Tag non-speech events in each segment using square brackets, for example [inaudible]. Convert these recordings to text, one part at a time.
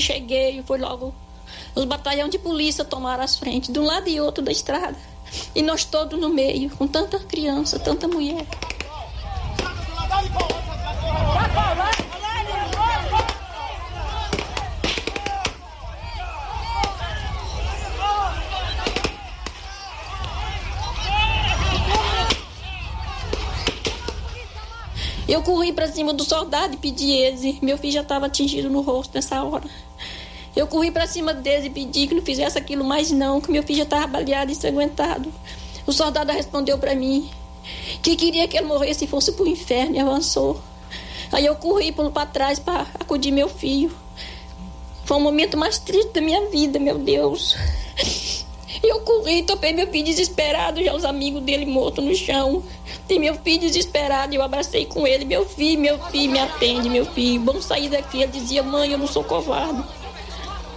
cheguei, foi logo. Os batalhões de polícia tomaram as frentes, de um lado e outro da estrada. E nós todos no meio, com tanta criança, tanta mulher. Eu corri para cima do soldado e pedi eles. Meu filho já estava atingido no rosto nessa hora. Eu corri para cima deles e pedi que não fizesse aquilo mais não, que meu filho já estava baleado e ensanguentado. O soldado respondeu para mim que queria que ele morresse e fosse para o inferno e avançou. Aí eu corri para trás para acudir meu filho. Foi o momento mais triste da minha vida, meu Deus. Eu corri, topei meu filho desesperado, já os amigos dele mortos no chão. E meu filho desesperado, eu abracei com ele, meu filho, meu filho, me atende, meu filho, vamos sair daqui. Ele dizia, mãe, eu não sou covarde.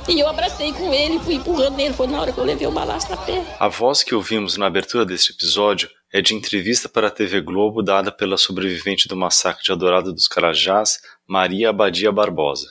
E eu abracei com ele, fui empurrando ele, foi na hora que eu levei o balaço na perna. A voz que ouvimos na abertura deste episódio é de entrevista para a TV Globo dada pela sobrevivente do massacre de Adorado dos Carajás, Maria Abadia Barbosa.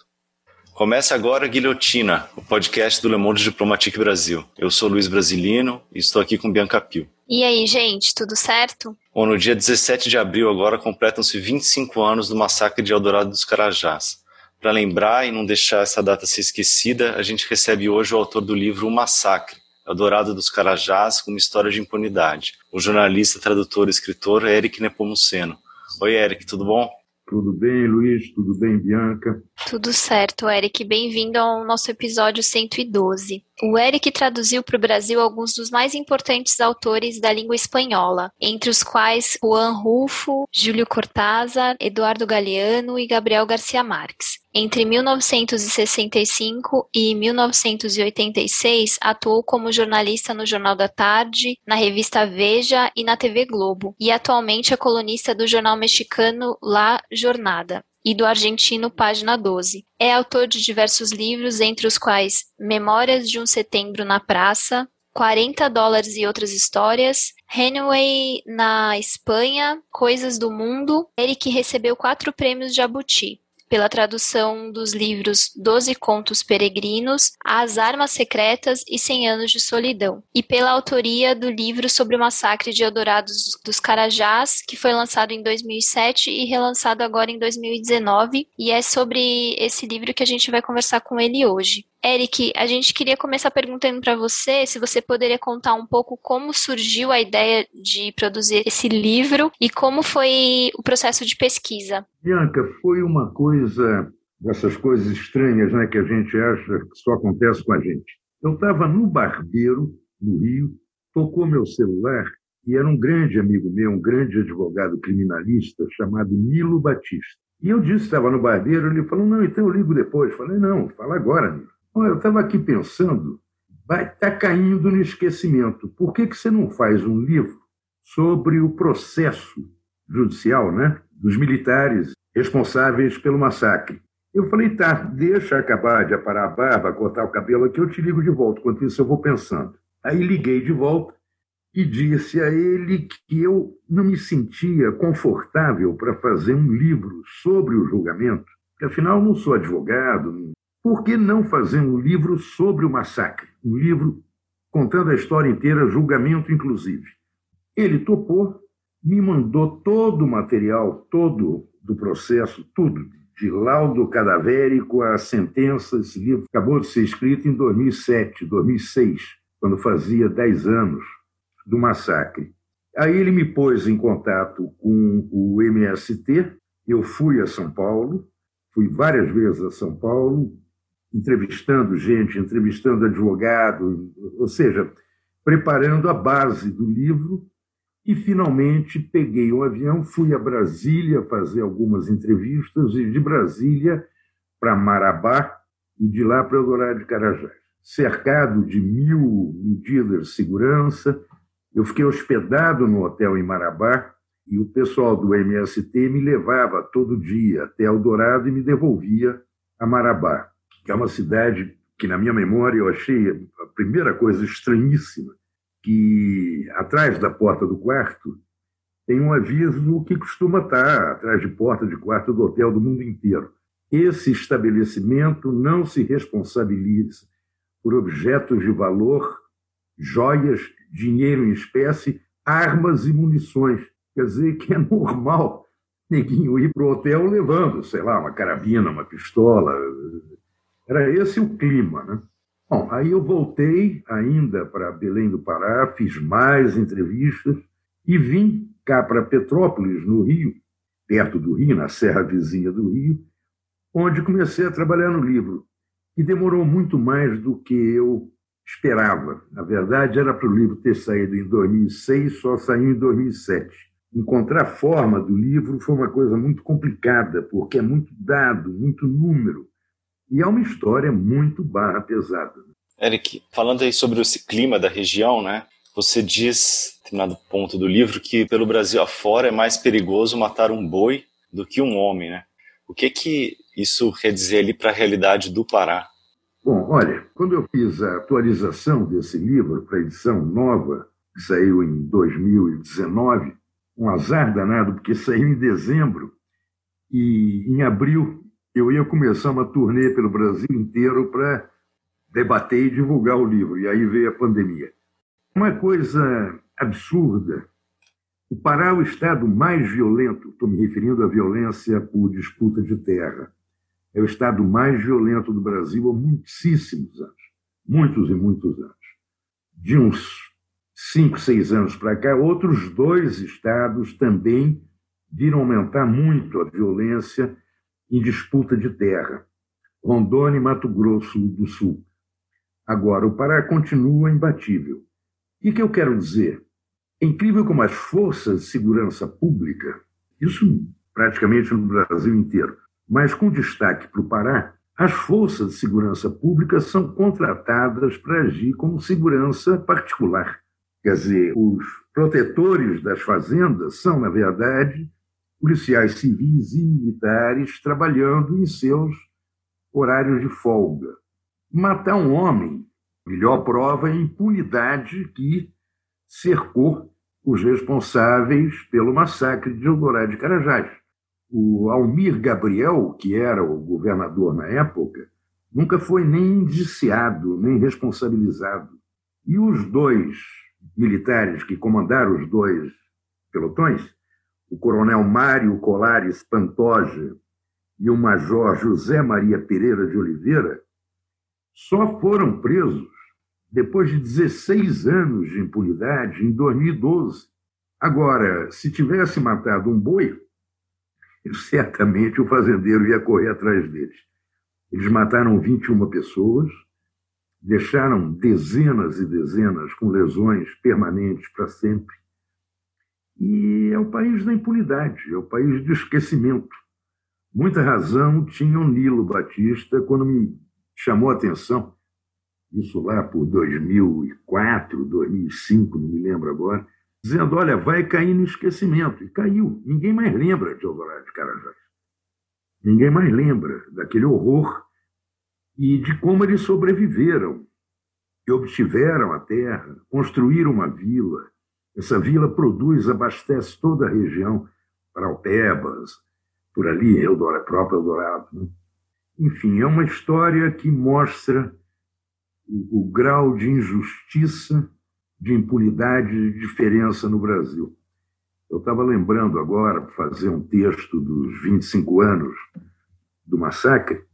Começa agora Guilhotina, o podcast do Le Monde Diplomatique Brasil. Eu sou Luiz Brasilino e estou aqui com Bianca Pio. E aí, gente, tudo certo? Bom, no dia 17 de abril agora completam-se 25 anos do massacre de Eldorado dos Carajás. Para lembrar e não deixar essa data ser esquecida, a gente recebe hoje o autor do livro O Massacre, Eldorado dos Carajás, uma história de impunidade, o jornalista, tradutor e escritor Eric Nepomuceno. Oi, Eric, tudo bom? Tudo bem, Luiz? Tudo bem, Bianca? Tudo certo, Eric. Bem-vindo ao nosso episódio 112. O Eric traduziu para o Brasil alguns dos mais importantes autores da língua espanhola, entre os quais Juan Rulfo, Júlio Cortázar, Eduardo Galeano e Gabriel Garcia Marques. Entre 1965 e 1986, atuou como jornalista no Jornal da Tarde, na revista Veja e na TV Globo, e atualmente é colunista do jornal mexicano La Jornada e do argentino Página 12. É autor de diversos livros, entre os quais Memórias de um Setembro na Praça, 40 dólares e outras histórias, Hemingway na Espanha, Coisas do Mundo, que recebeu quatro prêmios Jabuti pela tradução dos livros Doze Contos Peregrinos, As Armas Secretas e Cem Anos de Solidão, e pela autoria do livro sobre o massacre de Eldorados dos Carajás, que foi lançado em 2007 e relançado agora em 2019, e é sobre esse livro que a gente vai conversar com ele hoje. Eric, a gente queria começar perguntando para você se você poderia contar um pouco como surgiu a ideia de produzir esse livro e como foi o processo de pesquisa. Bianca, foi uma coisa dessas coisas estranhas né, que a gente acha que só acontece com a gente. Eu estava no barbeiro, no Rio, tocou meu celular e era um grande amigo meu, um grande advogado criminalista chamado Nilo Batista. E eu disse estava no barbeiro, ele falou, não, então eu ligo depois. Falei, não, fala agora, Nilo. Eu estava aqui pensando, vai estar tá caindo no esquecimento. Por que, que você não faz um livro sobre o processo judicial né, dos militares responsáveis pelo massacre? Eu falei, tá, deixa acabar de aparar a barba, cortar o cabelo aqui, eu te ligo de volta. Enquanto isso, eu vou pensando. Aí liguei de volta e disse a ele que eu não me sentia confortável para fazer um livro sobre o julgamento, porque afinal não sou advogado, por que não fazer um livro sobre o massacre? Um livro contando a história inteira, julgamento inclusive. Ele topou, me mandou todo o material, todo do processo, tudo, de laudo cadavérico à sentença. Esse livro acabou de ser escrito em 2007, 2006, quando fazia 10 anos do massacre. Aí ele me pôs em contato com o MST, eu fui a São Paulo, fui várias vezes a São Paulo, entrevistando gente, entrevistando advogado, ou seja, preparando a base do livro. E finalmente peguei um avião, fui a Brasília fazer algumas entrevistas, e de Brasília para Marabá e de lá para Eldorado de Carajás. Cercado de mil medidas de segurança, eu fiquei hospedado no hotel em Marabá e o pessoal do MST me levava todo dia até Eldorado e me devolvia a Marabá que é uma cidade que, na minha memória, eu achei a primeira coisa estranhíssima, que atrás da porta do quarto tem um aviso que costuma estar atrás de porta de quarto do hotel do mundo inteiro. esse estabelecimento não se responsabiliza por objetos de valor, joias, dinheiro em espécie, armas e munições. Quer dizer que é normal neguinho ir para o hotel levando, sei lá, uma carabina, uma pistola. Era esse o clima, né? Bom, aí eu voltei ainda para Belém do Pará, fiz mais entrevistas e vim cá para Petrópolis, no Rio, perto do Rio, na serra vizinha do Rio, onde comecei a trabalhar no livro. E demorou muito mais do que eu esperava. Na verdade, era para o livro ter saído em 2006, só saiu em 2007. Encontrar a forma do livro foi uma coisa muito complicada, porque é muito dado, muito número. E é uma história muito barra pesada. Eric, falando aí sobre esse clima da região, né? Você diz, em determinado ponto do livro, que pelo Brasil afora é mais perigoso matar um boi do que um homem, né? O que que isso quer dizer ali para a realidade do Pará? Bom, olha, quando eu fiz a atualização desse livro para a edição nova, que saiu em 2019, um azar danado, porque saiu em dezembro, e em abril eu ia começar uma turnê pelo Brasil inteiro para debater e divulgar o livro, e aí veio a pandemia. Uma coisa absurda. O Pará é o estado mais violento, estou me referindo à violência por disputa de terra. É o estado mais violento do Brasil há muitíssimos anos. Muitos e muitos anos. De uns cinco, seis anos para cá, outros dois estados também viram aumentar muito a violência em disputa de terra. Rondônia e Mato Grosso do Sul. Agora, o Pará continua imbatível. O que eu quero dizer? É incrível como as forças de segurança pública, isso praticamente no Brasil inteiro, mas com destaque para o Pará, as forças de segurança pública são contratadas para agir como segurança particular. Quer dizer, os protetores das fazendas são, na verdade, policiais civis e militares trabalhando em seus horários de folga. Matar um homem, melhor prova é a impunidade que cercou os responsáveis pelo massacre de Eldorado de Carajás. O Almir Gabriel, que era o governador na época, nunca foi nem indiciado, nem responsabilizado. E os dois militares que comandaram os dois pelotões, o coronel Mário Colares Pantoja e o major José Maria Pereira de Oliveira, só foram presos depois de 16 anos de impunidade, em 2012. Agora, se tivesse matado um boi, [laughs] certamente o fazendeiro ia correr atrás deles. Eles mataram 21 pessoas, deixaram dezenas e dezenas com lesões permanentes para sempre. E é o país da impunidade, é o país do esquecimento. Muita razão tinha o Nilo Batista quando me chamou a atenção, isso lá por 2004, 2005, não me lembro agora, dizendo: olha, vai cair no esquecimento. E caiu. Ninguém mais lembra de Eldorado de Carajás. Ninguém mais lembra daquele horror e de como eles sobreviveram e obtiveram a terra, construíram uma vila. Essa vila produz, abastece toda a região, para Alpebas, por ali, Eldorado, próprio Eldorado. Né? Enfim, é uma história que mostra o, o grau de injustiça, de impunidade de diferença no Brasil. Eu estava lembrando agora, fazer um texto dos 25 anos do massacre,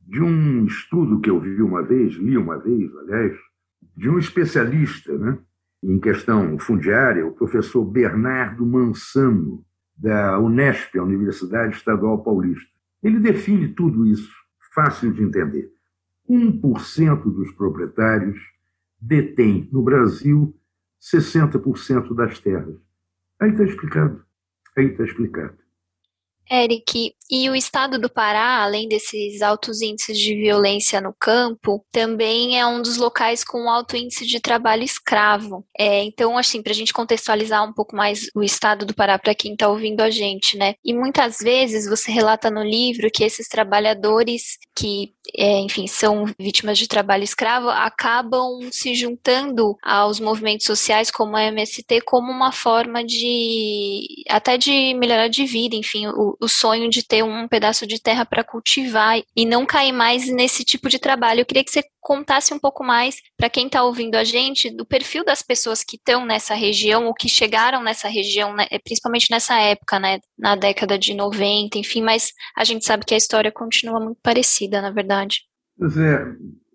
de um estudo que eu vi uma vez, li uma vez, aliás, de um especialista né, em questão fundiária, o professor Bernardo Mansano, da Unesp, a Universidade Estadual Paulista. Ele define tudo isso, fácil de entender. 1% dos proprietários detém no Brasil 60% das terras. Aí está explicado. Aí está explicado. Eric, e o estado do Pará, além desses altos índices de violência no campo, também é um dos locais com alto índice de trabalho escravo. É, então, assim, para a gente contextualizar um pouco mais o estado do Pará para quem está ouvindo a gente, né? E muitas vezes você relata no livro que esses trabalhadores que, é, enfim, são vítimas de trabalho escravo acabam se juntando aos movimentos sociais como a MST como uma forma de até de melhorar de vida, enfim, o, o sonho de ter um pedaço de terra para cultivar e não cair mais nesse tipo de trabalho. Eu queria que você contasse um pouco mais para quem está ouvindo a gente do perfil das pessoas que estão nessa região ou que chegaram nessa região, né, principalmente nessa época, né, na década de 90, enfim, mas a gente sabe que a história continua muito parecida, na verdade. Pois é.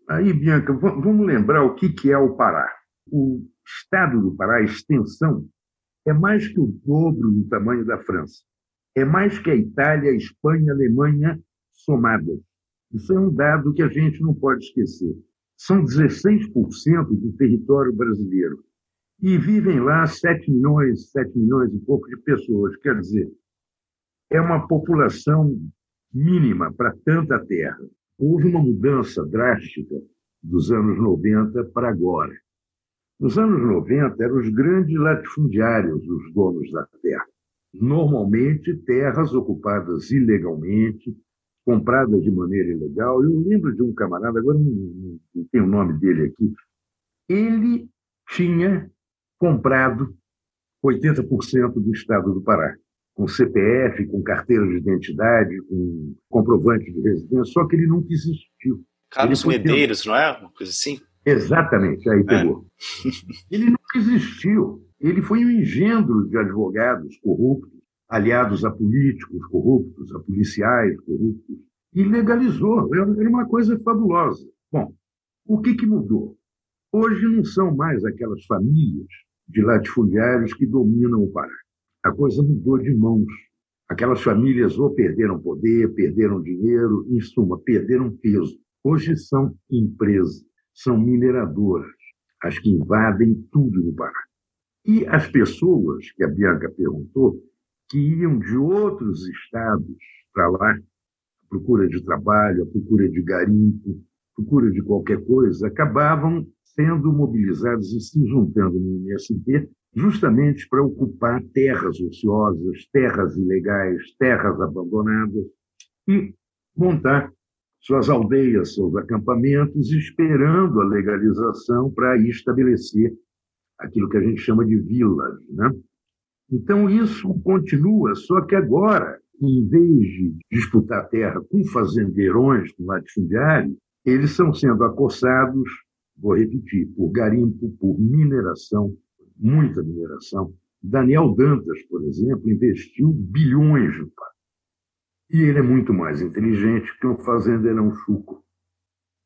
Aí, Bianca, vamos lembrar o que é o Pará. O estado do Pará, a extensão, é mais que o dobro do tamanho da França. É mais que a Itália, a Espanha, a Alemanha somadas. Isso é um dado que a gente não pode esquecer. São 16% do território brasileiro. E vivem lá 7 milhões, 7 milhões e pouco de pessoas. Quer dizer, é uma população mínima para tanta terra. Houve uma mudança drástica dos anos 90 para agora. Nos anos 90, eram os grandes latifundiários os donos da terra. Normalmente, terras ocupadas ilegalmente, compradas de maneira ilegal. Eu lembro de um camarada, agora não, não tenho o nome dele aqui, ele tinha comprado 80% do estado do Pará, com CPF, com carteira de identidade, com comprovante de residência, só que ele nunca existiu. Carlos Medeiros, não é? Uma coisa assim? Exatamente, aí é. pegou. [laughs] Ele nunca existiu. Ele foi um engendro de advogados corruptos, aliados a políticos corruptos, a policiais corruptos, e legalizou. Era uma coisa fabulosa. Bom, o que, que mudou? Hoje não são mais aquelas famílias de latifundiários que dominam o Pará. A coisa mudou de mãos. Aquelas famílias ou perderam poder, perderam dinheiro, em suma, perderam peso. Hoje são empresas, são mineradoras, as que invadem tudo no Pará. E as pessoas, que a Bianca perguntou, que iam de outros estados para lá, à procura de trabalho, à procura de garimpo, à procura de qualquer coisa, acabavam sendo mobilizados e se juntando no MST justamente para ocupar terras ociosas, terras ilegais, terras abandonadas e montar suas aldeias, seus acampamentos, esperando a legalização para estabelecer aquilo que a gente chama de vilas. Né? Então, isso continua, só que agora, em vez de disputar terra com fazendeirões, com latifundiários, eles estão sendo acossados, vou repetir, por garimpo, por mineração, muita mineração. Daniel Dantas, por exemplo, investiu bilhões no Pará. E ele é muito mais inteligente que um fazendeirão chuco.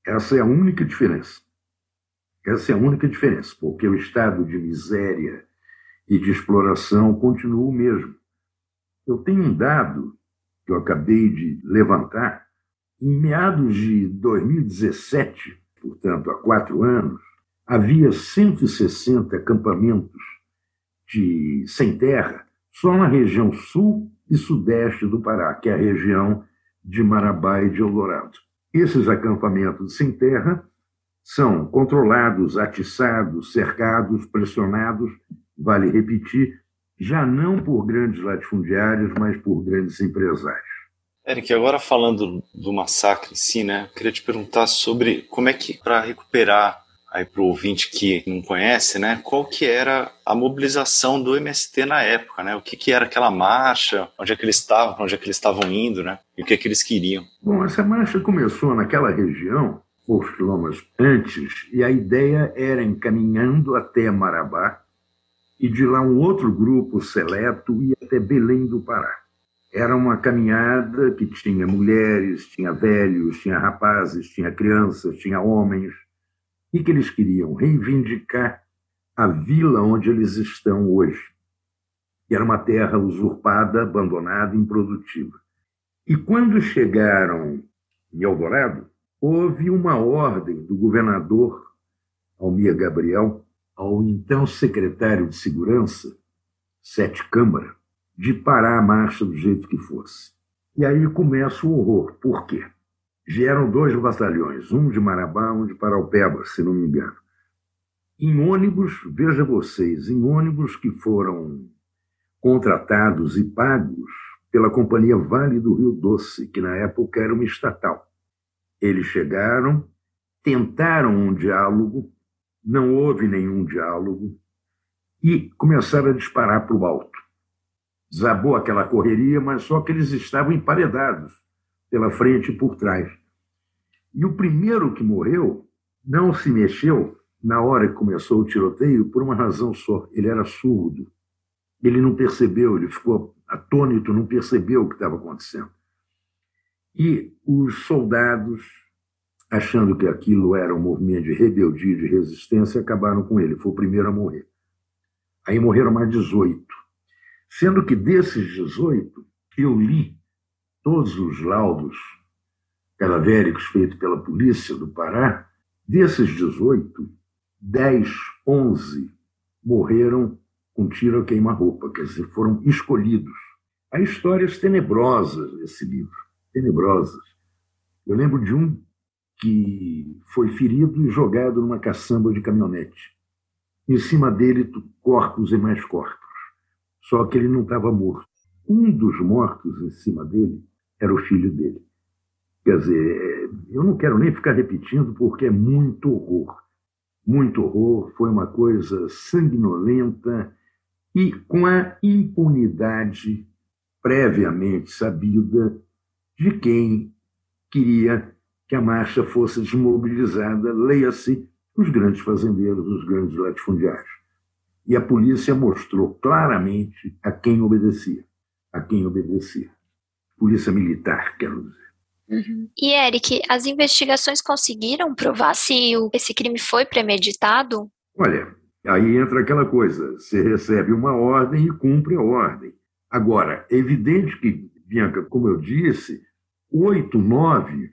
Essa é a única diferença. Essa é a única diferença, porque o estado de miséria e de exploração continua o mesmo. Eu tenho um dado que eu acabei de levantar. Em meados de 2017, portanto, há quatro anos, havia 160 acampamentos de sem terra só na região sul e sudeste do Pará, que é a região de Marabá e de Eldorado. Esses acampamentos sem terra são controlados, atiçados, cercados, pressionados vale repetir, já não por grandes latifundiários, mas por grandes empresários. Eric, agora falando do massacre em si, né, queria te perguntar sobre como é que, para recuperar aí para o ouvinte que não conhece, né, qual que era a mobilização do MST na época, né, o que, que era aquela marcha, onde é que eles estavam, onde é que eles estavam indo, né, e o que é que eles queriam. Bom, essa marcha começou naquela região, poucos quilômetros antes, e a ideia era encaminhando até Marabá, e de lá um outro grupo seleto ia até Belém do Pará. Era uma caminhada que tinha mulheres, tinha velhos, tinha rapazes, tinha crianças, tinha homens, e que eles queriam reivindicar a vila onde eles estão hoje. E era uma terra usurpada, abandonada, improdutiva. E quando chegaram em Eldorado, houve uma ordem do governador Almir Gabriel ao então secretário de Segurança, Sete Câmara, de parar a marcha do jeito que fosse. E aí começa o horror. Por quê? Vieram dois batalhões, um de Marabá, um de Paraupeba, se não me engano. Em ônibus, veja vocês, em ônibus que foram contratados e pagos pela Companhia Vale do Rio Doce, que na época era uma estatal. Eles chegaram, tentaram um diálogo, não houve nenhum diálogo e começaram a disparar para o alto. Desabou aquela correria, mas só que eles estavam emparedados pela frente e por trás. E o primeiro que morreu não se mexeu na hora que começou o tiroteio por uma razão só: ele era surdo. Ele não percebeu, ele ficou atônito, não percebeu o que estava acontecendo. E os soldados, achando que aquilo era um movimento de rebeldia, de resistência, acabaram com ele. Foi o primeiro a morrer. Aí morreram mais 18. Sendo que desses 18, eu li todos os laudos cadavéricos feitos pela polícia do Pará. Desses 18, 10, 11 morreram com tiro a queima-roupa, quer dizer, foram escolhidos. Há histórias tenebrosas nesse livro, tenebrosas. Eu lembro de um que foi ferido e jogado numa caçamba de caminhonete. Em cima dele, corpos e mais corpos. Só que ele não estava morto. Um dos mortos em cima dele era o filho dele. Quer dizer, eu não quero nem ficar repetindo porque é muito horror. Muito horror, foi uma coisa sanguinolenta e com a impunidade previamente sabida de quem queria que a marcha fosse desmobilizada, leia-se os grandes fazendeiros, os grandes latifundiários. E a polícia mostrou claramente a quem obedecia. A quem obedecia. Polícia militar, quero dizer. Uhum. E, Eric, as investigações conseguiram provar se esse crime foi premeditado? Olha, aí entra aquela coisa: você recebe uma ordem e cumpre a ordem. Agora, é evidente que, Bianca, como eu disse, oito, nove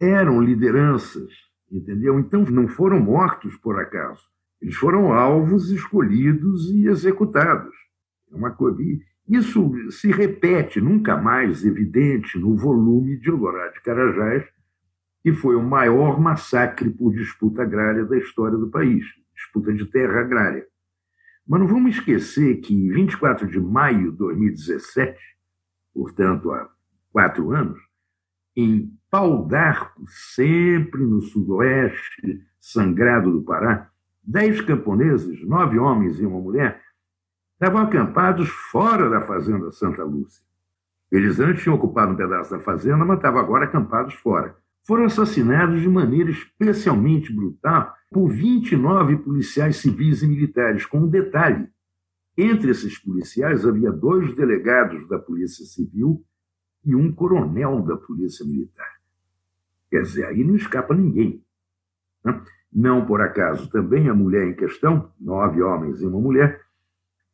eram lideranças, entendeu? Então não foram mortos por acaso. Eles foram alvos escolhidos e executados. É uma coisa. Isso se repete nunca mais evidente no volume de Alvorada de Carajás, que foi o maior massacre por disputa agrária da história do país disputa de terra agrária. Mas não vamos esquecer que em 24 de maio de 2017, portanto há quatro anos, em Pau d'Arco, sempre no sudoeste sangrado do Pará, dez camponeses, nove homens e uma mulher, estavam acampados fora da fazenda Santa Lúcia. Eles antes tinham ocupado um pedaço da fazenda, mas estavam agora acampados fora. Foram assassinados de maneira especialmente brutal por 29 policiais civis e militares, com um detalhe. Entre esses policiais havia dois delegados da Polícia Civil e um coronel da Polícia Militar. Quer dizer, aí não escapa ninguém. Né? Não por acaso, também a mulher em questão, nove homens e uma mulher,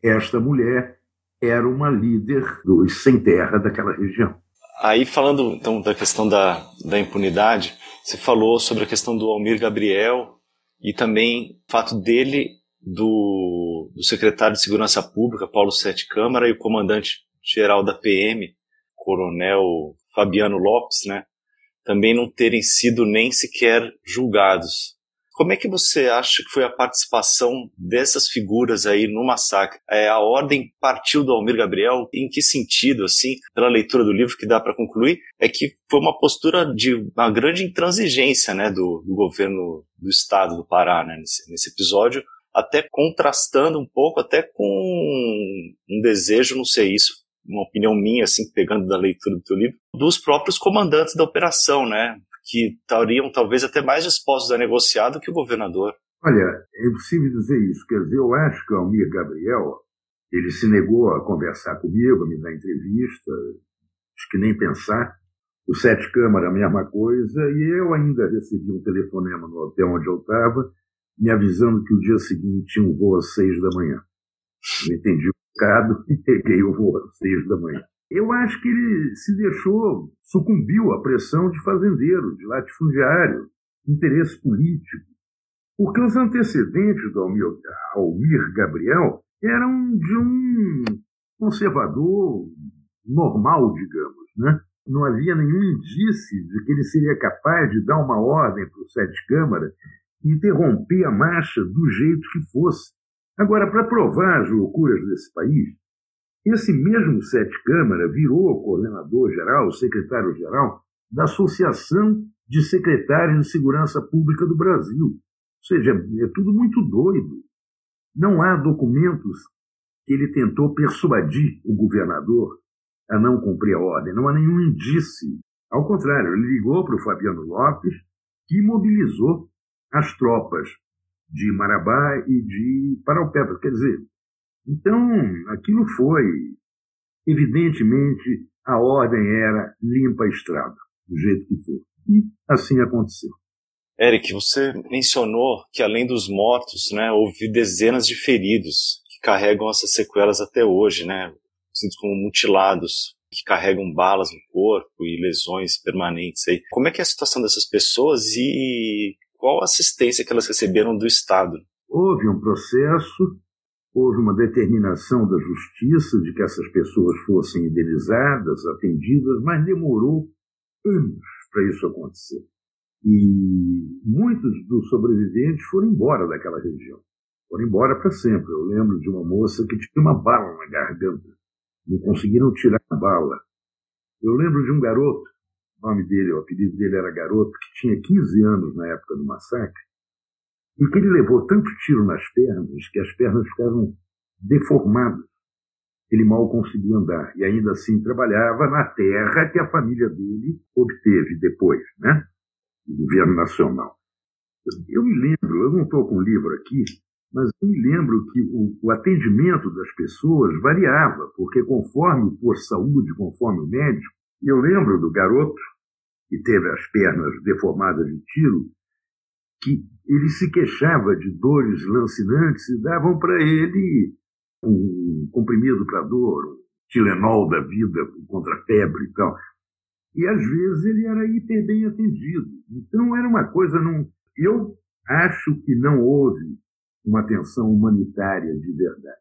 esta mulher era uma líder dos sem terra daquela região. Aí, falando então da questão da, da impunidade, você falou sobre a questão do Almir Gabriel e também o fato dele, do, do secretário de Segurança Pública, Paulo Sete Câmara, e o comandante-geral da PM, Coronel Fabiano Lopes, né, também não terem sido nem sequer julgados. Como é que você acha que foi a participação dessas figuras aí no massacre? É, a ordem partiu do Almir Gabriel? Em que sentido, assim, pela leitura do livro que dá para concluir, é que foi uma postura de uma grande intransigência, né, do, do governo do estado do Pará, né, nesse, nesse episódio, até contrastando um pouco, até com um desejo, não sei isso, uma opinião minha, assim, pegando da leitura do teu livro, dos próprios comandantes da operação, né? que estariam talvez até mais dispostos a negociar do que o governador. Olha, é impossível dizer isso. Quer dizer, eu acho que o Almir Gabriel, ele se negou a conversar comigo, a me dar entrevista, acho que nem pensar. O Sete Câmara, a mesma coisa, e eu ainda recebi um telefonema no hotel onde eu estava, me avisando que o dia seguinte tinha um voo às seis da manhã. Eu entendi o recado e [laughs] peguei o voo às seis da manhã. Eu acho que ele se deixou, sucumbiu à pressão de fazendeiro, de latifundiário, interesse político. Porque os antecedentes do Almir, Almir Gabriel eram de um conservador normal, digamos. Né? Não havia nenhum indício de que ele seria capaz de dar uma ordem para o Sete Câmara e interromper a marcha do jeito que fosse. Agora, para provar as loucuras desse país, esse mesmo Sete Câmara virou coordenador-geral, secretário-geral da Associação de Secretários de Segurança Pública do Brasil. Ou seja, é tudo muito doido. Não há documentos que ele tentou persuadir o governador a não cumprir a ordem. Não há nenhum indício. Ao contrário, ele ligou para o Fabiano Lopes, que mobilizou as tropas de Marabá e de Paraupebas. Quer dizer, então aquilo foi, evidentemente, a ordem era limpa a estrada, do jeito que for. E assim aconteceu. Eric, você mencionou que além dos mortos, né, houve dezenas de feridos que carregam essas sequelas até hoje, né, conhecidos como mutilados, que carregam balas no corpo e lesões permanentes aí. Como é que é a situação dessas pessoas e qual assistência que elas receberam do Estado? Houve um processo, houve uma determinação da justiça de que essas pessoas fossem indenizadas, atendidas, mas demorou anos para isso acontecer. E muitos dos sobreviventes foram embora daquela região. Foram embora para sempre. Eu lembro de uma moça que tinha uma bala na garganta. Não conseguiram tirar a bala. Eu lembro de um garoto, o nome dele, o apelido dele era Garoto, que tinha 15 anos na época do massacre, e que ele levou tanto tiro nas pernas que as pernas ficaram deformadas. Ele mal conseguia andar e ainda assim trabalhava na terra que a família dele obteve depois, né? Governo nacional. Eu me lembro, eu não estou com o livro aqui, mas eu me lembro que o, o, atendimento das pessoas variava, porque conforme o de saúde, conforme o médico, eu lembro do garoto que teve as pernas deformadas de tiro, que ele se queixava de dores lancinantes e davam para ele um comprimido para dor, um Tilenol da vida contra a febre e tal. E às vezes ele era hiper bem atendido. Então era uma coisa não. Eu acho que não houve uma atenção humanitária de verdade.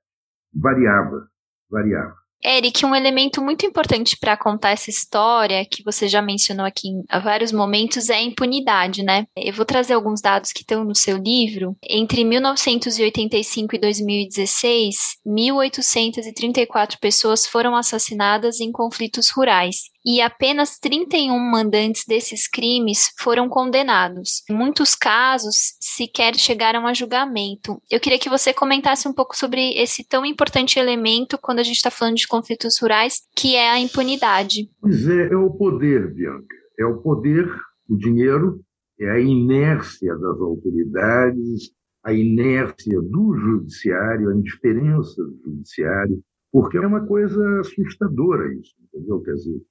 Variava, variava. Eric, um elemento muito importante para contar essa história, que você já mencionou aqui em vários momentos, é a impunidade, né? Eu vou trazer alguns dados que estão no seu livro. Entre 1985 e 2016, 1.834 pessoas foram assassinadas em conflitos rurais e apenas 31 mandantes desses crimes foram condenados. Muitos casos, sequer chegaram a julgamento. Eu queria que você comentasse um pouco sobre esse tão importante elemento quando a gente está falando de conflitos rurais, que é a impunidade. Pois é, é o poder, Bianca. É o poder, o dinheiro, é a inércia das autoridades, a inércia do judiciário, a indiferença do judiciário, porque é uma coisa assustadora isso, entendeu? Quer dizer,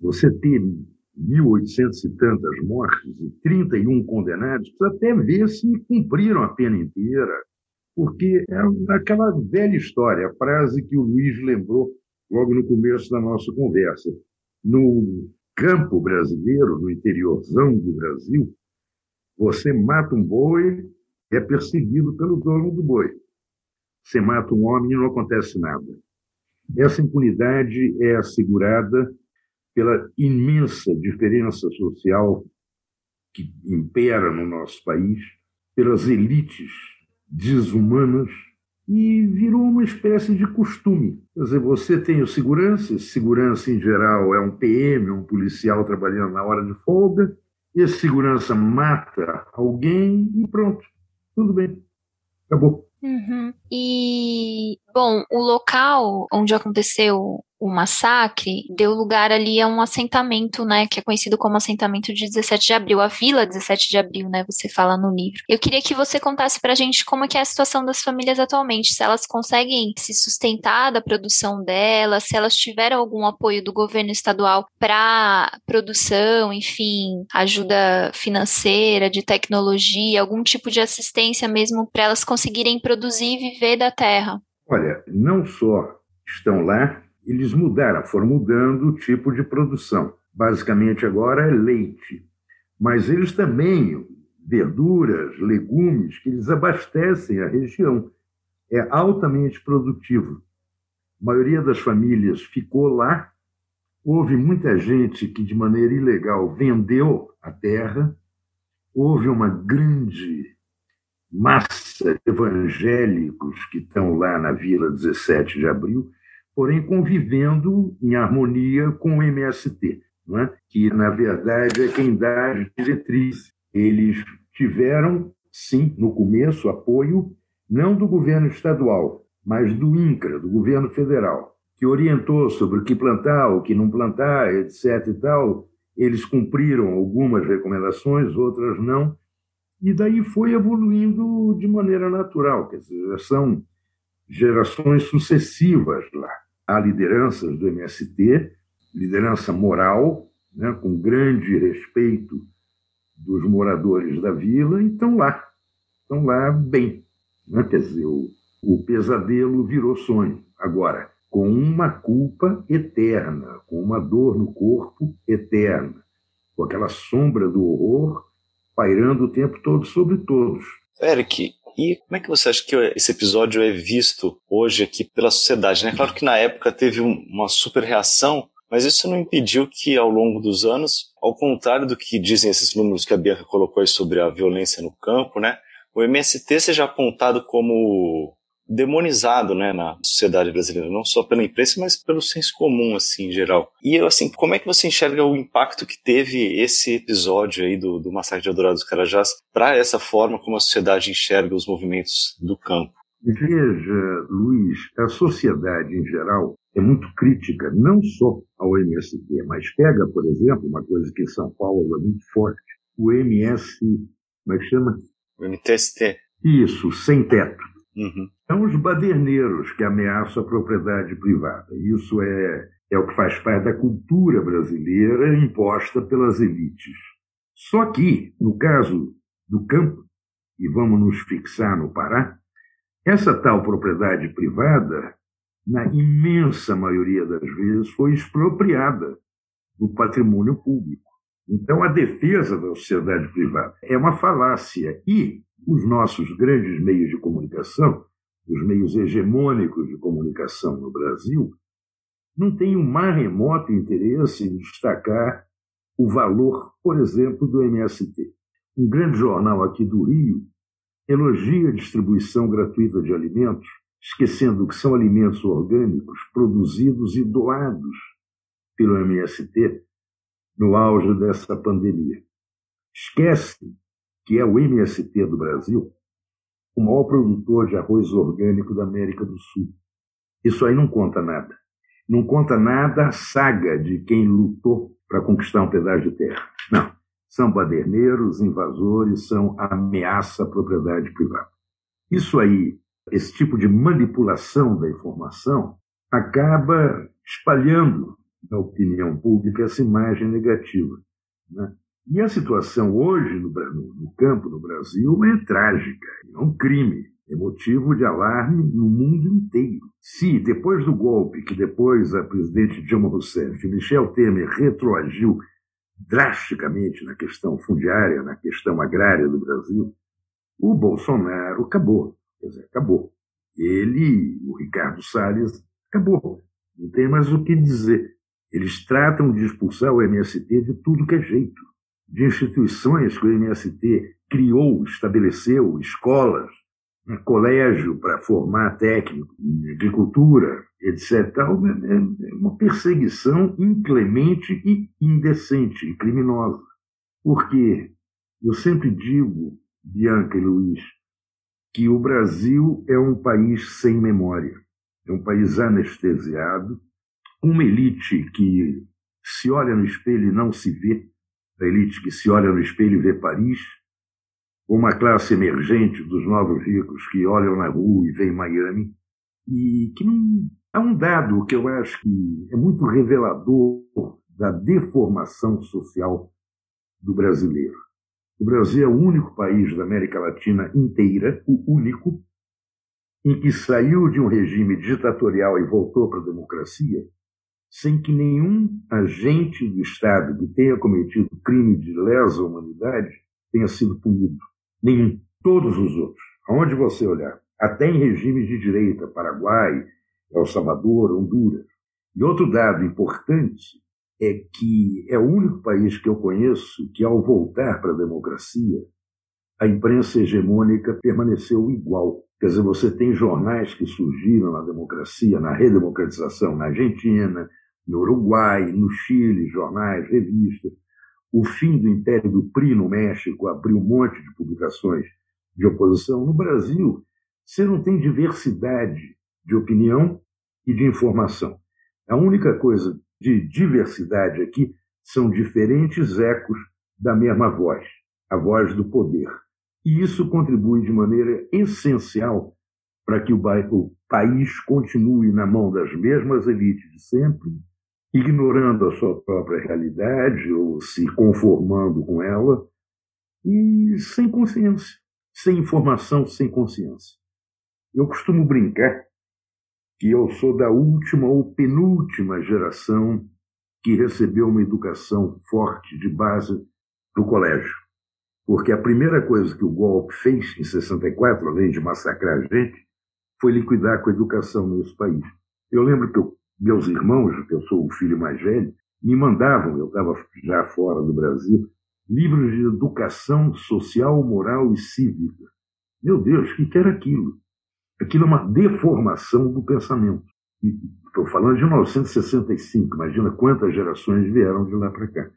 você ter 1.800 e tantas mortes e 31 condenados, precisa até ver se cumpriram a pena inteira, porque é aquela velha história, a frase que o Luiz lembrou logo no começo da nossa conversa. No campo brasileiro, no interiorzão do Brasil, você mata um boi e é perseguido pelo dono do boi. Você mata um homem e não acontece nada. Essa impunidade é assegurada pela imensa diferença social que impera no nosso país, pelas elites desumanas, e virou uma espécie de costume. Quer dizer, você tem o segurança, segurança em geral é um PM, um policial trabalhando na hora de folga, e esse segurança mata alguém e pronto, tudo bem, acabou. Uhum. E, bom, o local onde aconteceu o massacre deu lugar ali a um assentamento, né, que é conhecido como assentamento de 17 de abril, a Vila 17 de abril, né, você fala no livro. Eu queria que você contasse pra gente como é que é a situação das famílias atualmente, se elas conseguem se sustentar da produção delas, se elas tiveram algum apoio do governo estadual para produção, enfim, ajuda financeira, de tecnologia, algum tipo de assistência mesmo para elas conseguirem produzir e viver da terra. Olha, não só estão lá eles mudaram, foram mudando o tipo de produção. Basicamente agora é leite. Mas eles também, verduras, legumes, que eles abastecem a região. É altamente produtivo. A maioria das famílias ficou lá. Houve muita gente que, de maneira ilegal, vendeu a terra. Houve uma grande massa evangélicos que estão lá na Vila 17 de Abril porém convivendo em harmonia com o MST, é? que, na verdade, é quem dá as diretrizes. Eles tiveram, sim, no começo, apoio não do governo estadual, mas do INCRA, do governo federal, que orientou sobre o que plantar, o que não plantar, etc. e tal. Eles cumpriram algumas recomendações, outras não, e daí foi evoluindo de maneira natural. Quer dizer, são gerações sucessivas lá. Há lideranças do MST, liderança moral, né, com grande respeito dos moradores da vila, e estão lá, estão lá bem. Né? Quer dizer, o, o pesadelo virou sonho. Agora, com uma culpa eterna, com uma dor no corpo eterna, com aquela sombra do horror pairando o tempo todo sobre todos. Eric, e como é que você acha que esse episódio é visto hoje aqui pela sociedade? Né? Claro que na época teve uma super reação, mas isso não impediu que ao longo dos anos, ao contrário do que dizem esses números que a Bianca colocou aí sobre a violência no campo, né, o MST seja apontado como demonizado, né, na sociedade brasileira, não só pela imprensa, mas pelo senso comum, assim, em geral. E, assim, como é que você enxerga o impacto que teve esse episódio aí do, do massacre de Eldorado dos Carajás para essa forma como a sociedade enxerga os movimentos do campo? Veja, Luiz, a sociedade em geral é muito crítica, não só ao MST, mas pega, por exemplo, uma coisa que em São Paulo é muito forte, o MS, como é que chama? O MTST. Isso, sem teto. Uhum. São os baderneiros que ameaçam a propriedade privada. Isso é, é o que faz parte da cultura brasileira imposta pelas elites. Só que, no caso do campo, e vamos nos fixar no Pará, essa tal propriedade privada, na imensa maioria das vezes, foi expropriada do patrimônio público. Então, a defesa da sociedade privada é uma falácia. E os nossos grandes meios de comunicação, os meios hegemônicos de comunicação no Brasil, não têm o mais remoto interesse em destacar o valor, por exemplo, do MST. Um grande jornal aqui do Rio elogia a distribuição gratuita de alimentos, esquecendo que são alimentos orgânicos produzidos e doados pelo MST no auge dessa pandemia. Esquece que é o MST do Brasil, o maior produtor de arroz orgânico da América do Sul. Isso aí não conta nada. Não conta nada a saga de quem lutou para conquistar um pedaço de terra. Não. São baderneiros, invasores, são ameaça à propriedade privada. Isso aí, esse tipo de manipulação da informação, acaba espalhando na opinião pública essa imagem negativa. Né? E a situação hoje no, no, campo no Brasil é trágica, é um crime, é motivo de alarme no mundo inteiro. Se, depois do golpe que depois a presidente Dilma Rousseff, Michel Temer retroagiu drasticamente na questão fundiária, na questão agrária do Brasil, o Bolsonaro acabou. Quer dizer, acabou. Ele, o Ricardo Salles, acabou. Não tem mais o que dizer. Eles tratam de expulsar o MST de tudo que é jeito de instituições que o MST criou, estabeleceu, escolas, um colégio para formar técnico em agricultura, etc. É, é uma perseguição inclemente e indecente e criminosa. Porque eu sempre digo, Bianca e Luiz, que o Brasil é um país sem memória, é um país anestesiado, uma elite que se olha no espelho e não se vê, da elite que se olha no espelho e vê Paris, uma classe emergente dos novos ricos que olham na rua e veem Miami, e que não. Há um dado que eu acho que é muito revelador da deformação social do brasileiro. O Brasil é o único país da América Latina inteira, o único, em que saiu de um regime ditatorial e voltou para a democracia sem que nenhum agente do Estado que tenha cometido crime de lesa humanidade tenha sido punido. Nenhum. Todos os outros. Aonde você olhar. Até em regimes de direita, Paraguai, El Salvador, Honduras. E outro dado importante é que é o único país que eu conheço que, ao voltar para a democracia, a imprensa hegemônica permaneceu igual. Quer dizer, você tem jornais que surgiram na democracia, na redemocratização na Argentina, no Uruguai, no Chile, jornais, revistas. O fim do Império do PRI no México abriu um monte de publicações de oposição. No Brasil, você não tem diversidade de opinião e de informação. A única coisa de diversidade aqui são diferentes ecos da mesma voz, a voz do poder. E isso contribui de maneira essencial para que o, o país continue na mão das mesmas elites de sempre, ignorando a sua própria realidade ou se conformando com ela, e sem consciência, sem informação, sem consciência. Eu costumo brincar que eu sou da última ou penúltima geração que recebeu uma educação forte de base no colégio. Porque a primeira coisa que o golpe fez em 64, além de massacrar a gente, foi liquidar com a educação nesse país. Eu lembro que eu, meus irmãos, que eu sou o filho mais velho, me mandavam, eu estava já fora do Brasil, livros de educação social, moral e cívica. Meu Deus, o que era aquilo? Aquilo é uma deformação do pensamento. Estou falando de 1965, imagina quantas gerações vieram de lá para cá.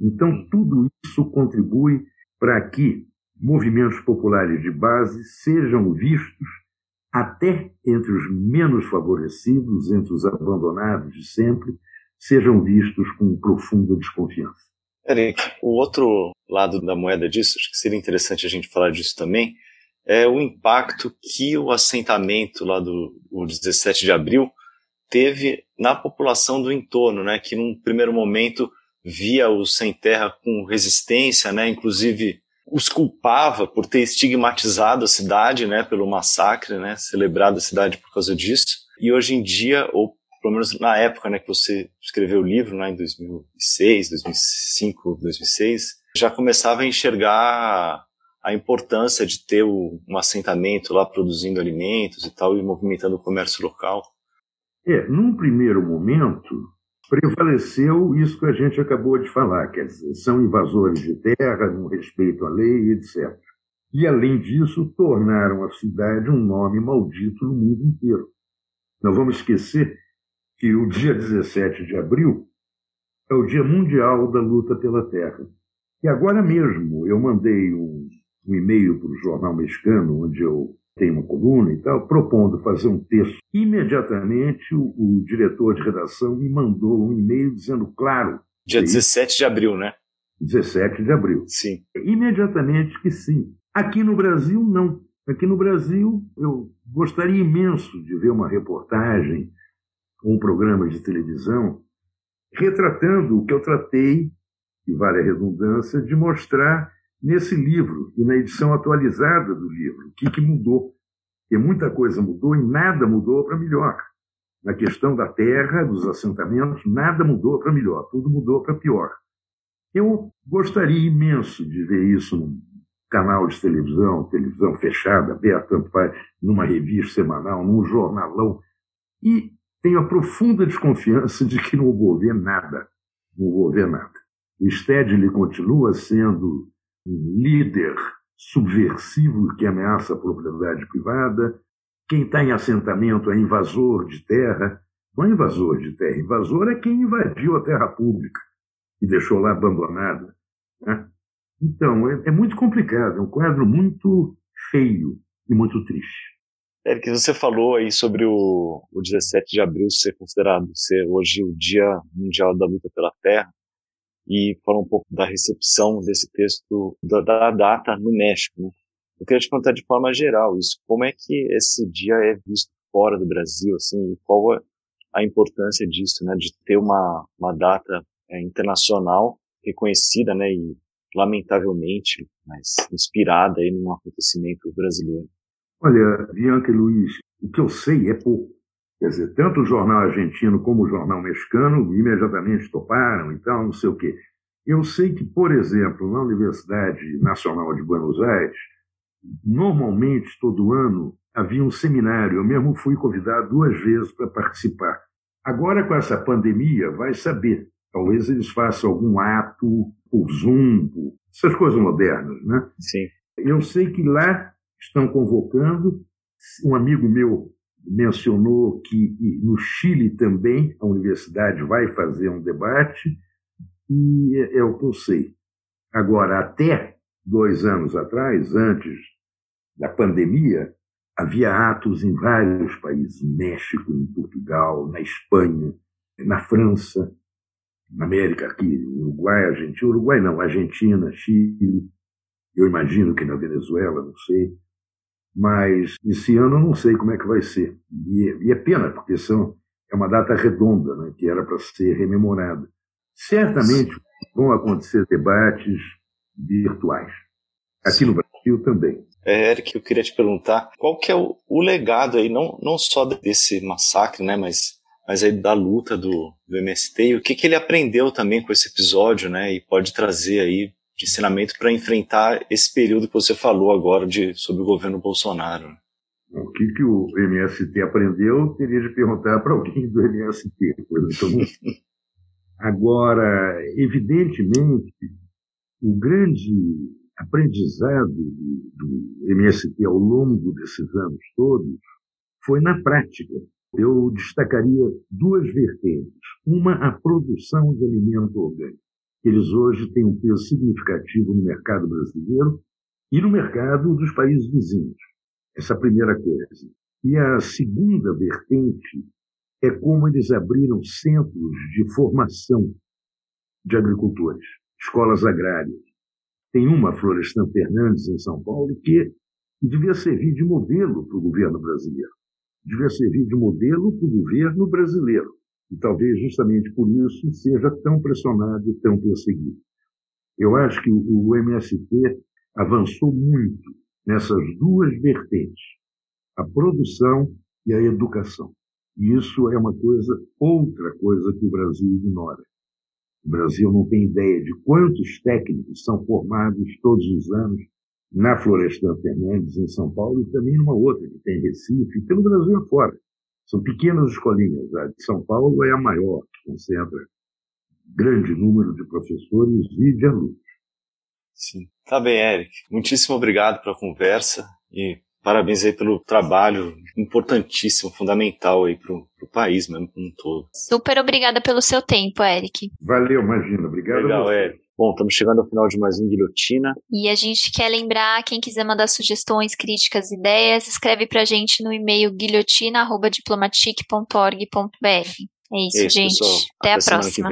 Então, tudo isso contribui para que movimentos populares de base sejam vistos até entre os menos favorecidos, entre os abandonados de sempre, sejam vistos com profunda desconfiança. Eric, o outro lado da moeda disso, acho que seria interessante a gente falar disso também, é o impacto que o assentamento lá do 17 de abril teve na população do entorno, né, que num primeiro momento via os sem terra com resistência, né, inclusive os culpava por ter estigmatizado a cidade, né, pelo massacre, né, celebrado a cidade por causa disso. E hoje em dia, ou pelo menos na época, né, que você escreveu o livro, né, em 2006, 2005, 2006, já começava a enxergar a importância de ter o, um assentamento lá produzindo alimentos e tal e movimentando o comércio local. É, num primeiro momento, prevaleceu isso que a gente acabou de falar, quer dizer, são invasores de terra, não respeito à lei, etc. E, além disso, tornaram a cidade um nome maldito no mundo inteiro. Não vamos esquecer que o dia 17 de abril é o Dia Mundial da Luta pela Terra. E agora mesmo eu mandei um, um e-mail para o jornal mexicano, onde eu tem uma coluna e tal, propondo fazer um texto. Imediatamente, o, o diretor de redação me mandou um e-mail dizendo, claro. Dia 17 de abril, né? 17 de abril. Sim. Imediatamente que sim. Aqui no Brasil, não. Aqui no Brasil, eu gostaria imenso de ver uma reportagem, um programa de televisão, retratando o que eu tratei, e vale a redundância, de mostrar nesse livro e na edição atualizada do livro. O que, que mudou? Porque muita coisa mudou e nada mudou para melhor. Na questão da terra, dos assentamentos, nada mudou para melhor, tudo mudou para pior. Eu gostaria imenso de ver isso num canal de televisão, televisão fechada, aberta, numa revista semanal, num jornalão. E tenho a profunda desconfiança de que não vou ver nada. Não vou ver nada. O Stedley continua sendo líder subversivo que ameaça a propriedade privada. Quem está em assentamento é invasor de terra. Não é invasor de terra, invasor é quem invadiu a terra pública e deixou lá abandonada. Né? Então, é, é, muito complicado, é um quadro muito feio e muito triste. Eric, você falou aí sobre o, o 17 de abril ser considerado ser hoje o Dia Mundial da Luta pela Terra e falar um pouco da recepção desse texto, da, da data no México. Né? Eu queria te perguntar de forma geral isso, como é que esse dia é visto fora do Brasil, assim, qual é a importância disso, né, de ter uma, uma data é, internacional reconhecida, né, e lamentavelmente, mas inspirada aí num acontecimento brasileiro. Olha, Bianca e Luiz, o que eu sei é pouco. Quer dizer, tanto o jornal argentino como o jornal mexicano imediatamente toparam e tal, não sei o quê. Eu sei que, por exemplo, na Universidade Nacional de Buenos Aires, normalmente, todo ano, havia um seminário. Eu mesmo fui convidado duas vezes para participar. Agora, com essa pandemia, vai saber. Talvez eles façam algum ato por Zoom, por essas coisas modernas, né? Sim. Eu sei que lá estão convocando. Um amigo meu mencionou que no Chile também a universidade vai fazer um debate, e é, é o que eu sei. Agora, até dois anos atrás, antes da pandemia, Havia atos em vários países, México, em Portugal, na Espanha, na França, na América aqui, Uruguai, Argentina, Uruguai não, Argentina, Chile, eu imagino que na Venezuela, não sei. Mas esse ano eu não sei como é que vai ser. E, e é pena, porque são, é uma data redonda, né, que era para ser rememorada. Certamente vão acontecer debates virtuais. Aqui no Brasil também. É, Eric, eu queria te perguntar qual que é o, o legado aí, não, não só desse massacre, né, mas, mas aí da luta do, do MST e o que, que ele aprendeu também com esse episódio, né, e pode trazer aí de ensinamento para enfrentar esse período que você falou agora de, sobre o governo Bolsonaro. O que, que o MST aprendeu, teria de perguntar para alguém do MST. Então, [laughs] agora, evidentemente, o grande aprendizado do, do MST ao longo desses anos todos foi na prática. Eu destacaria duas vertentes. Uma, a produção de alimento orgânico. Eles hoje têm um peso significativo no mercado brasileiro e no mercado dos países vizinhos. Essa é a primeira coisa. E a segunda vertente é como eles abriram centros de formação de agricultores, escolas agrárias. Tem uma, Florestan Fernandes, em São Paulo, que devia servir de modelo para o governo brasileiro. Devia servir de modelo para o governo brasileiro e talvez justamente por isso seja tão pressionado e tão perseguido. Eu acho que o MST avançou muito nessas duas vertentes, a produção e a educação. E isso é uma coisa, outra coisa que o Brasil ignora. O Brasil não tem ideia de quantos técnicos são formados todos os anos na Florestan Fernandes, em São Paulo, e também numa outra que tem em Recife, pelo Brasil afora. São pequenas escolinhas. A de São Paulo é a maior, que concentra grande número de professores e de alunos. Sim. Tá bem, Eric. Muitíssimo obrigado pela conversa e parabéns aí pelo trabalho importantíssimo, fundamental aí para o país mesmo como um todo. Super obrigada pelo seu tempo, Eric. Valeu, imagina. Obrigado. Legal, Eric. Bom, estamos chegando ao final de mais um Guilhotina. E a gente quer lembrar, quem quiser mandar sugestões, críticas, ideias, escreve pra gente no e-mail guilhotina.diplomatic.org.br. É isso, isso gente. Pessoal. Até, Até a próxima.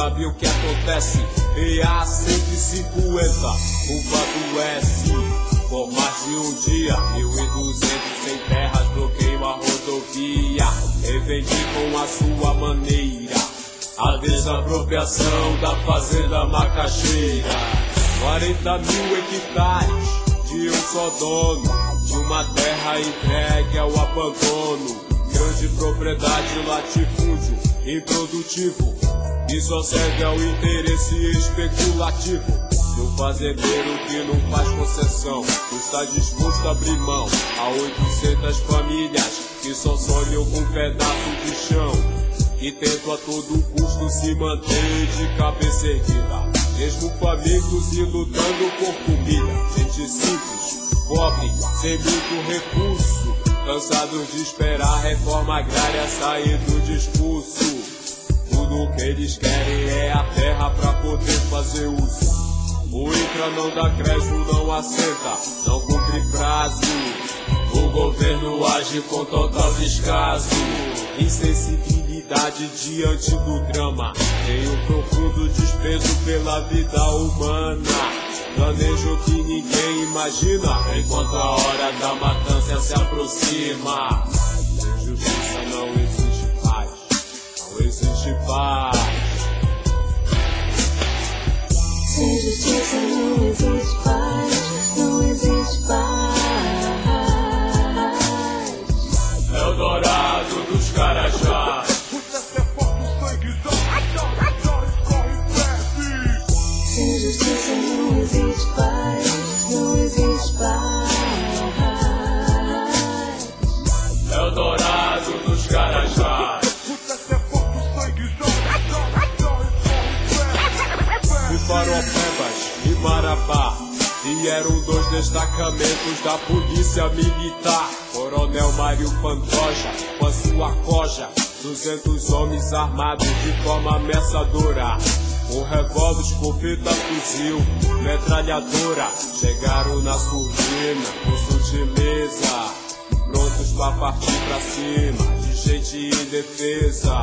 Sabe o que acontece. EA 150, curva do S. Por mais de um dia, 1.200 sem terras bloqueiam a rodovia. Reivindico com a sua maneira. A desapropriação da fazenda macaxeira. 40 mil hectares de um só dono. De uma terra entregue ao abandono. Grande propriedade, latifúndio improdutivo e só serve ao interesse especulativo. Do fazendeiro que não faz concessão, está disposto a abrir mão a 800 famílias que só sonham com um pedaço de chão. E tentam a todo custo se manter de cabeça erguida, mesmo famintos e lutando por comida. Gente simples, pobre, sem muito recurso, cansados de esperar a reforma agrária sair do discurso. Tudo que eles querem é a terra pra poder fazer uso. O INCRA não dá crédito, não aceita, não cumpre prazo. O governo age com total descaso. Insensibilidade diante do drama. Tenho profundo desprezo pela vida humana. Planejo que ninguém imagina. Enquanto a hora da matança se aproxima. Existe paz. Sem justiça não existe paz, e Marabá. E eram dois destacamentos da polícia militar. Coronel Mário Pantoja, com a sua coja. Duzentos homens armados de forma ameaçadora. Com revólver, escopeta, fuzil, metralhadora. Chegaram na surdina com sutileza. Prontos pra partir pra cima, de jeito e indefesa.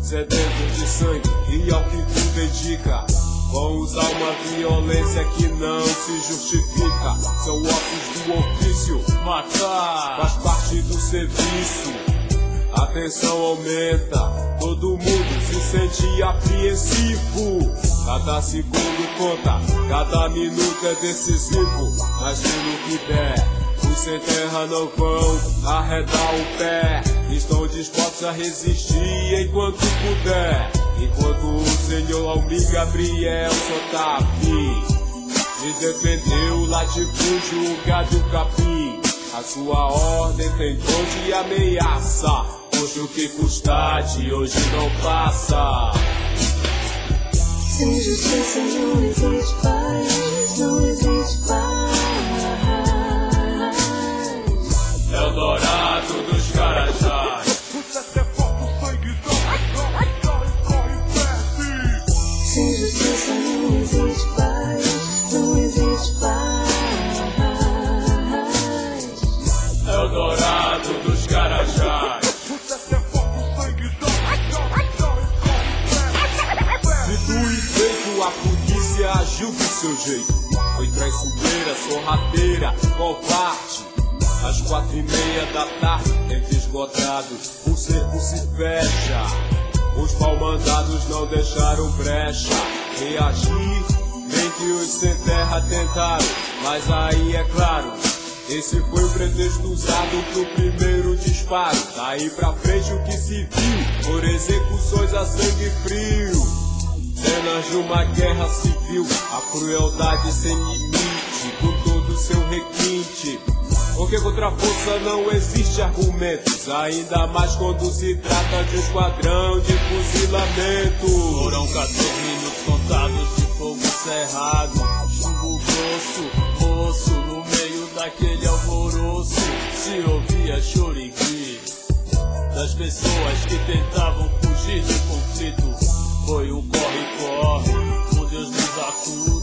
Sedentos de sangue e ao que tudo indica. Vão usar uma violência que não se justifica. São ossos do ofício, matar faz parte do serviço. A tensão aumenta, todo mundo se sente apreensivo. Cada segundo conta, cada minuto é decisivo. Mas no que der, sem terra não vão arredar o pé. Estão dispostos a resistir enquanto puder. Enquanto o senhor Almir Gabriel só tá afim de defender o o gado o capim. A sua ordem tem tom de ameaça. Hoje o que custar de hoje não passa. Sem justiça não existe paz, não existe paz. Eldorado dos Carajás. Sem justiça não existe paz, não existe paz. Eldorado dos Carajás. Dito e feito, a polícia agiu do seu jeito. Foi traiçoeira, sorrateira, covarde. Às quatro e meia da tarde, entre esgotado, o cerco se fecha. Os pau-mandados não deixaram brecha. Reagir, bem que os sem terra tentaram. Mas aí é claro, esse foi o pretexto usado pro primeiro disparo. Daí pra frente o que se viu, por execuções a sangue frio. Cenas de uma guerra civil, a crueldade sem limite, com todo seu requinte. Porque contra a força não existe argumentos, ainda mais quando se trata de um esquadrão de fuzilamento. Foram 14 minutos contados de fogo cerrado, chumbo grosso, moço, no meio daquele alvoroço, se ouvia choro grito das pessoas que tentavam fugir do conflito. Foi o corre-corre, o Deus nos acuda.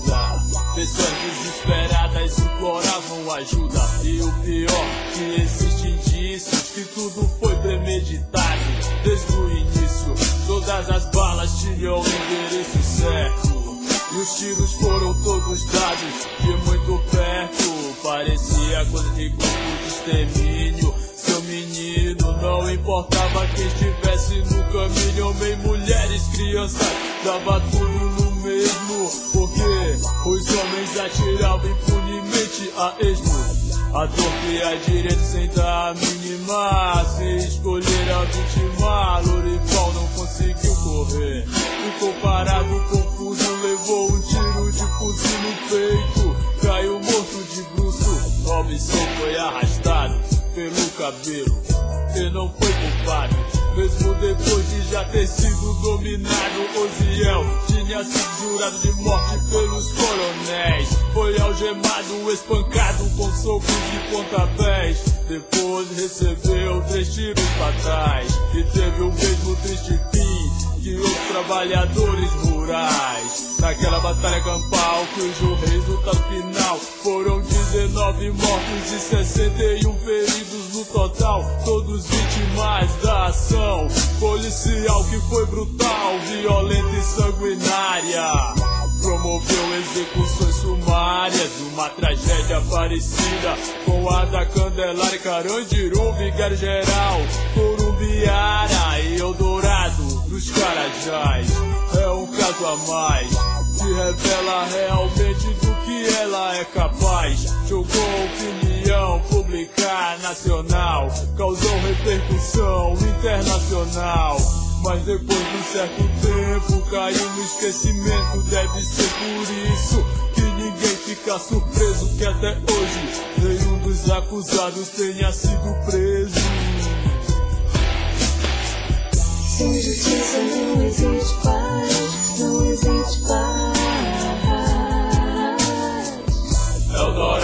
Pessoas desesperadas imploravam ajuda. E o pior, que existem indícios que tudo foi premeditado. Desde o início, todas as balas tinham o endereço certo. E os tiros foram todos dados de muito perto. Parecia coisa de grupo de extermínio. Seu menino, não importava quem estivesse no caminho, homem, mulheres, crianças, dava tudo no mesmo. Porque os homens atiravam impunemente a esmo. A torta e a direita sem dar mínima. Se escolher a vítima, Lorival não conseguiu correr. Ficou parado, confuso, levou um tiro de fuzil no peito. Caiu morto de bruço, Robinson foi arrastado pelo cabelo. E não foi culpado, mesmo depois de já ter sido dominado. Osiel tinha sido jurado de morte pelos coronéis. Foi algemado, espancado com socos e pontapés. Depois recebeu três tiros fatais e teve o mesmo triste fim que os trabalhadores rurais. Naquela batalha campal, cujo resultado final foram 19 mortos e 61 feridos no total, todos vítimas da ação policial que foi brutal, violenta e sanguinária. Promoveu execuções sumárias, uma tragédia parecida com a da Candelária, Carandiru, Vigário Geral, Corumbiara e Eldorado dos Carajás. É um caso a mais que revela realmente do que ela é capaz. Jogou opinião pública nacional, causou repercussão internacional. Mas depois de um certo tempo caiu no esquecimento. Deve ser por isso que ninguém fica surpreso que até hoje nenhum dos acusados tenha sido preso. Sem justiça não existe paz, não existe paz. O.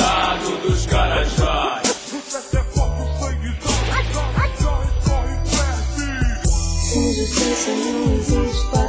Sem justiça não existe paz.